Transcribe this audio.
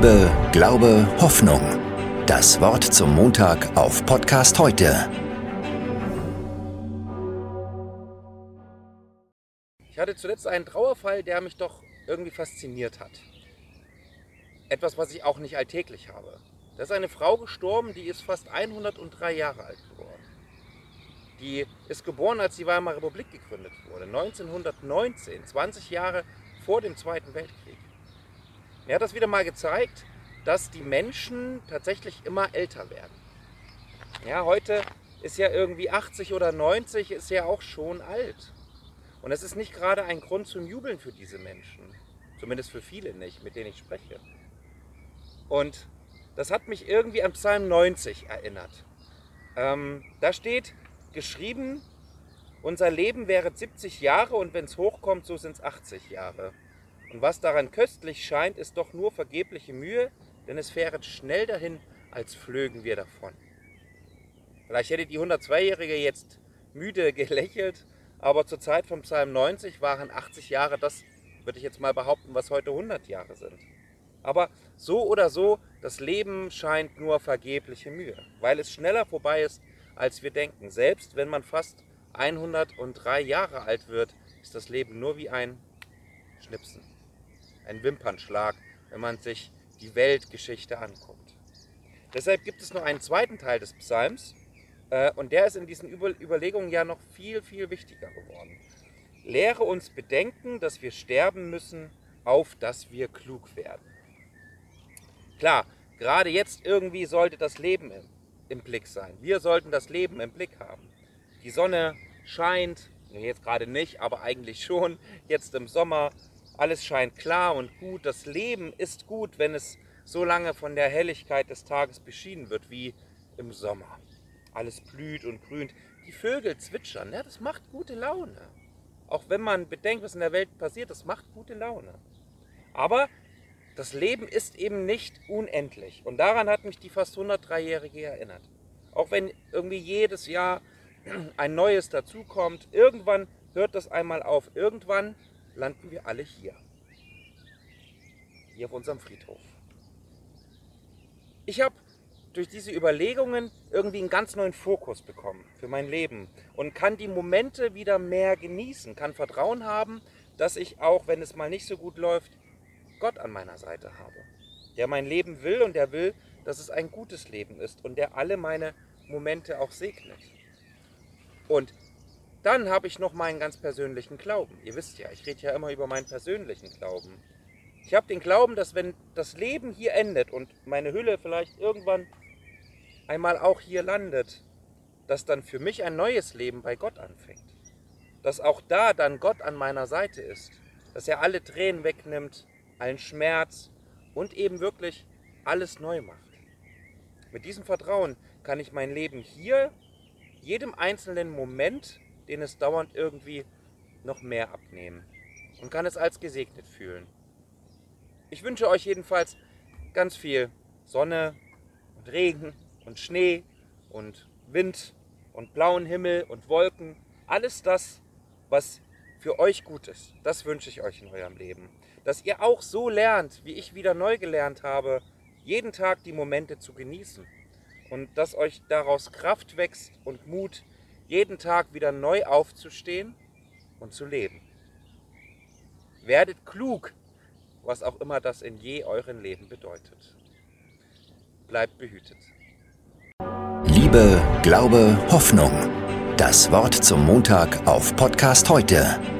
Liebe, Glaube, Hoffnung. Das Wort zum Montag auf Podcast heute. Ich hatte zuletzt einen Trauerfall, der mich doch irgendwie fasziniert hat. Etwas, was ich auch nicht alltäglich habe. Da ist eine Frau gestorben, die ist fast 103 Jahre alt geworden. Die ist geboren, als die Weimarer Republik gegründet wurde, 1919, 20 Jahre vor dem Zweiten Weltkrieg. Er hat das wieder mal gezeigt, dass die Menschen tatsächlich immer älter werden. Ja, heute ist ja irgendwie 80 oder 90, ist ja auch schon alt. Und es ist nicht gerade ein Grund zum Jubeln für diese Menschen. Zumindest für viele nicht, mit denen ich spreche. Und das hat mich irgendwie an Psalm 90 erinnert. Ähm, da steht geschrieben, unser Leben wäre 70 Jahre und wenn es hochkommt, so sind es 80 Jahre. Und was daran köstlich scheint, ist doch nur vergebliche Mühe, denn es fähret schnell dahin, als flögen wir davon. Vielleicht hätte die 102-Jährige jetzt müde gelächelt, aber zur Zeit vom Psalm 90 waren 80 Jahre das, würde ich jetzt mal behaupten, was heute 100 Jahre sind. Aber so oder so, das Leben scheint nur vergebliche Mühe, weil es schneller vorbei ist, als wir denken. Selbst wenn man fast 103 Jahre alt wird, ist das Leben nur wie ein Schnipsen ein Wimpernschlag, wenn man sich die Weltgeschichte anguckt. Deshalb gibt es noch einen zweiten Teil des Psalms äh, und der ist in diesen Überlegungen ja noch viel, viel wichtiger geworden. Lehre uns bedenken, dass wir sterben müssen, auf dass wir klug werden. Klar, gerade jetzt irgendwie sollte das Leben im, im Blick sein. Wir sollten das Leben im Blick haben. Die Sonne scheint, jetzt gerade nicht, aber eigentlich schon, jetzt im Sommer alles scheint klar und gut. Das Leben ist gut, wenn es so lange von der Helligkeit des Tages beschieden wird wie im Sommer. Alles blüht und grünt. Die Vögel zwitschern, ja, das macht gute Laune. Auch wenn man bedenkt, was in der Welt passiert, das macht gute Laune. Aber das Leben ist eben nicht unendlich. Und daran hat mich die fast 103-Jährige erinnert. Auch wenn irgendwie jedes Jahr ein neues dazukommt, irgendwann hört das einmal auf. Irgendwann landen wir alle hier. Hier auf unserem Friedhof. Ich habe durch diese Überlegungen irgendwie einen ganz neuen Fokus bekommen für mein Leben und kann die Momente wieder mehr genießen, kann Vertrauen haben, dass ich auch, wenn es mal nicht so gut läuft, Gott an meiner Seite habe, der mein Leben will und der will, dass es ein gutes Leben ist und der alle meine Momente auch segnet. Und dann habe ich noch meinen ganz persönlichen Glauben. Ihr wisst ja, ich rede ja immer über meinen persönlichen Glauben. Ich habe den Glauben, dass wenn das Leben hier endet und meine Hülle vielleicht irgendwann einmal auch hier landet, dass dann für mich ein neues Leben bei Gott anfängt. Dass auch da dann Gott an meiner Seite ist. Dass er alle Tränen wegnimmt, allen Schmerz und eben wirklich alles neu macht. Mit diesem Vertrauen kann ich mein Leben hier, jedem einzelnen Moment den es dauernd irgendwie noch mehr abnehmen und kann es als gesegnet fühlen. Ich wünsche euch jedenfalls ganz viel Sonne und Regen und Schnee und Wind und blauen Himmel und Wolken. Alles das, was für euch gut ist, das wünsche ich euch in eurem Leben. Dass ihr auch so lernt, wie ich wieder neu gelernt habe, jeden Tag die Momente zu genießen. Und dass euch daraus Kraft wächst und Mut, jeden Tag wieder neu aufzustehen und zu leben. Werdet klug, was auch immer das in je euren Leben bedeutet. Bleibt behütet. Liebe, Glaube, Hoffnung. Das Wort zum Montag auf Podcast heute